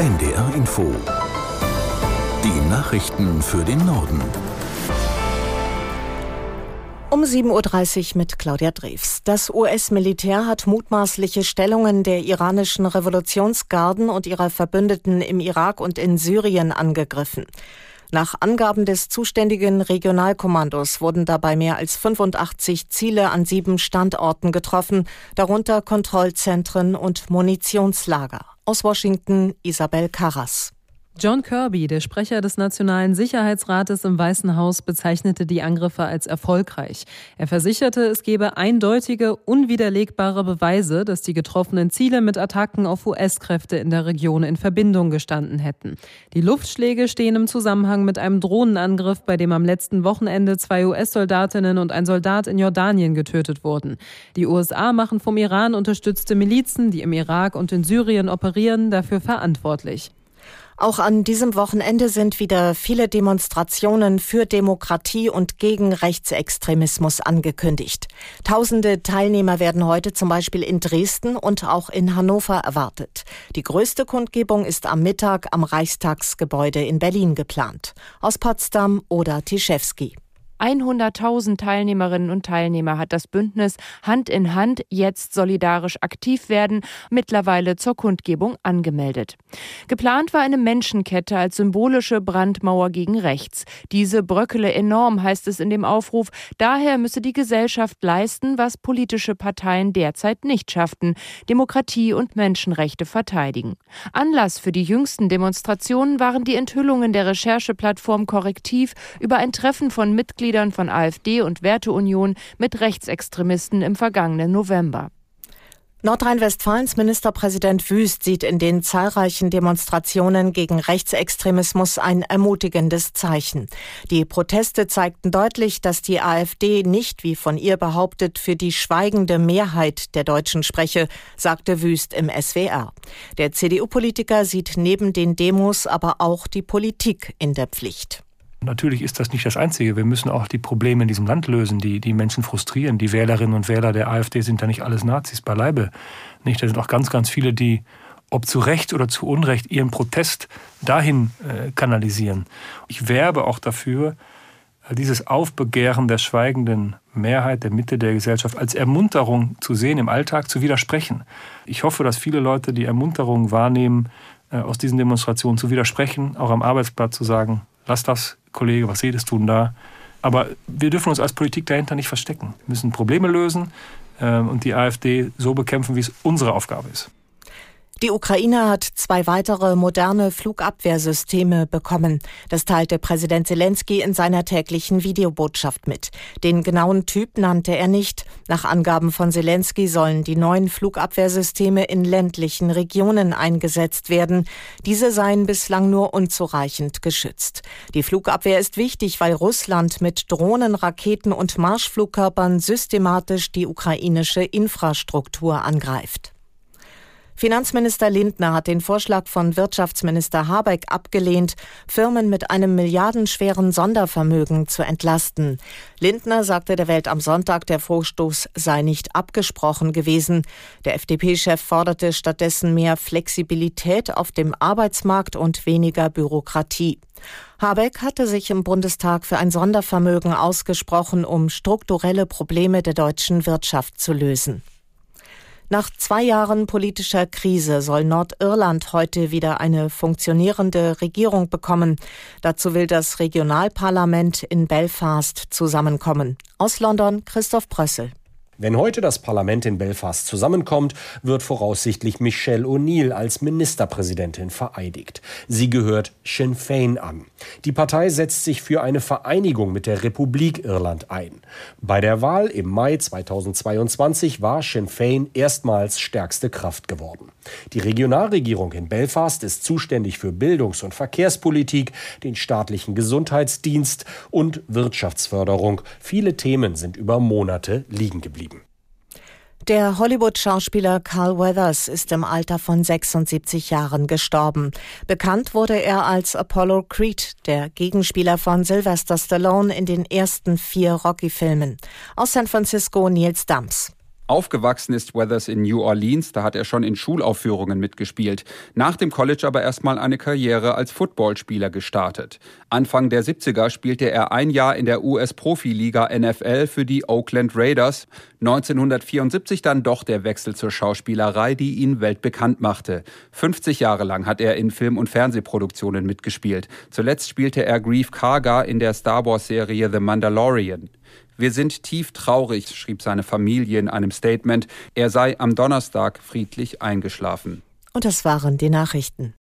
NDR Info. Die Nachrichten für den Norden. Um 7.30 Uhr mit Claudia Drews. Das US-Militär hat mutmaßliche Stellungen der iranischen Revolutionsgarden und ihrer Verbündeten im Irak und in Syrien angegriffen. Nach Angaben des zuständigen Regionalkommandos wurden dabei mehr als 85 Ziele an sieben Standorten getroffen, darunter Kontrollzentren und Munitionslager. Aus Washington Isabel Carras. John Kirby, der Sprecher des Nationalen Sicherheitsrates im Weißen Haus, bezeichnete die Angriffe als erfolgreich. Er versicherte, es gebe eindeutige, unwiderlegbare Beweise, dass die getroffenen Ziele mit Attacken auf US-Kräfte in der Region in Verbindung gestanden hätten. Die Luftschläge stehen im Zusammenhang mit einem Drohnenangriff, bei dem am letzten Wochenende zwei US-Soldatinnen und ein Soldat in Jordanien getötet wurden. Die USA machen vom Iran unterstützte Milizen, die im Irak und in Syrien operieren, dafür verantwortlich. Auch an diesem Wochenende sind wieder viele Demonstrationen für Demokratie und gegen Rechtsextremismus angekündigt. Tausende Teilnehmer werden heute zum Beispiel in Dresden und auch in Hannover erwartet. Die größte Kundgebung ist am Mittag am Reichstagsgebäude in Berlin geplant. Aus Potsdam oder Tischewski. 100.000 Teilnehmerinnen und Teilnehmer hat das Bündnis Hand in Hand jetzt solidarisch aktiv werden mittlerweile zur Kundgebung angemeldet. Geplant war eine Menschenkette als symbolische Brandmauer gegen rechts. Diese bröckele enorm, heißt es in dem Aufruf. Daher müsse die Gesellschaft leisten, was politische Parteien derzeit nicht schafften, Demokratie und Menschenrechte verteidigen. Anlass für die jüngsten Demonstrationen waren die Enthüllungen der Rechercheplattform Korrektiv über ein Treffen von Mitgliedern Mitgliedern von AfD und Werteunion mit Rechtsextremisten im vergangenen November. Nordrhein-Westfalens Ministerpräsident Wüst sieht in den zahlreichen Demonstrationen gegen Rechtsextremismus ein ermutigendes Zeichen. Die Proteste zeigten deutlich, dass die AfD nicht, wie von ihr behauptet, für die schweigende Mehrheit der Deutschen spreche, sagte Wüst im SWR. Der CDU-Politiker sieht neben den Demos aber auch die Politik in der Pflicht. Natürlich ist das nicht das Einzige. Wir müssen auch die Probleme in diesem Land lösen, die die Menschen frustrieren. Die Wählerinnen und Wähler der AfD sind ja nicht alles Nazis beileibe. Nicht, da sind auch ganz, ganz viele, die, ob zu Recht oder zu Unrecht, ihren Protest dahin äh, kanalisieren. Ich werbe auch dafür, äh, dieses Aufbegehren der schweigenden Mehrheit der Mitte der Gesellschaft als Ermunterung zu sehen, im Alltag zu widersprechen. Ich hoffe, dass viele Leute die Ermunterung wahrnehmen, äh, aus diesen Demonstrationen zu widersprechen, auch am Arbeitsplatz zu sagen, lass das, Kollege, was redest du denn da? Aber wir dürfen uns als Politik dahinter nicht verstecken. Wir müssen Probleme lösen äh, und die AfD so bekämpfen, wie es unsere Aufgabe ist. Die Ukraine hat zwei weitere moderne Flugabwehrsysteme bekommen. Das teilte Präsident Zelensky in seiner täglichen Videobotschaft mit. Den genauen Typ nannte er nicht. Nach Angaben von Zelensky sollen die neuen Flugabwehrsysteme in ländlichen Regionen eingesetzt werden. Diese seien bislang nur unzureichend geschützt. Die Flugabwehr ist wichtig, weil Russland mit Drohnen, Raketen und Marschflugkörpern systematisch die ukrainische Infrastruktur angreift. Finanzminister Lindner hat den Vorschlag von Wirtschaftsminister Habeck abgelehnt, Firmen mit einem milliardenschweren Sondervermögen zu entlasten. Lindner sagte der Welt am Sonntag, der Vorstoß sei nicht abgesprochen gewesen. Der FDP-Chef forderte stattdessen mehr Flexibilität auf dem Arbeitsmarkt und weniger Bürokratie. Habeck hatte sich im Bundestag für ein Sondervermögen ausgesprochen, um strukturelle Probleme der deutschen Wirtschaft zu lösen. Nach zwei Jahren politischer Krise soll Nordirland heute wieder eine funktionierende Regierung bekommen. Dazu will das Regionalparlament in Belfast zusammenkommen. Aus London Christoph Brössel. Wenn heute das Parlament in Belfast zusammenkommt, wird voraussichtlich Michelle O'Neill als Ministerpräsidentin vereidigt. Sie gehört Sinn Fein an. Die Partei setzt sich für eine Vereinigung mit der Republik Irland ein. Bei der Wahl im Mai 2022 war Sinn Fein erstmals stärkste Kraft geworden. Die Regionalregierung in Belfast ist zuständig für Bildungs- und Verkehrspolitik, den staatlichen Gesundheitsdienst und Wirtschaftsförderung. Viele Themen sind über Monate liegen geblieben. Der Hollywood-Schauspieler Carl Weathers ist im Alter von 76 Jahren gestorben. Bekannt wurde er als Apollo Creed, der Gegenspieler von Sylvester Stallone in den ersten vier Rocky-Filmen. Aus San Francisco Niels Dumps. Aufgewachsen ist Weathers in New Orleans, da hat er schon in Schulaufführungen mitgespielt. Nach dem College aber erstmal eine Karriere als Footballspieler gestartet. Anfang der 70er spielte er ein Jahr in der US-Profiliga NFL für die Oakland Raiders. 1974 dann doch der Wechsel zur Schauspielerei, die ihn weltbekannt machte. 50 Jahre lang hat er in Film- und Fernsehproduktionen mitgespielt. Zuletzt spielte er Grief Karga in der Star Wars-Serie The Mandalorian. Wir sind tief traurig, schrieb seine Familie in einem Statement. Er sei am Donnerstag friedlich eingeschlafen. Und das waren die Nachrichten.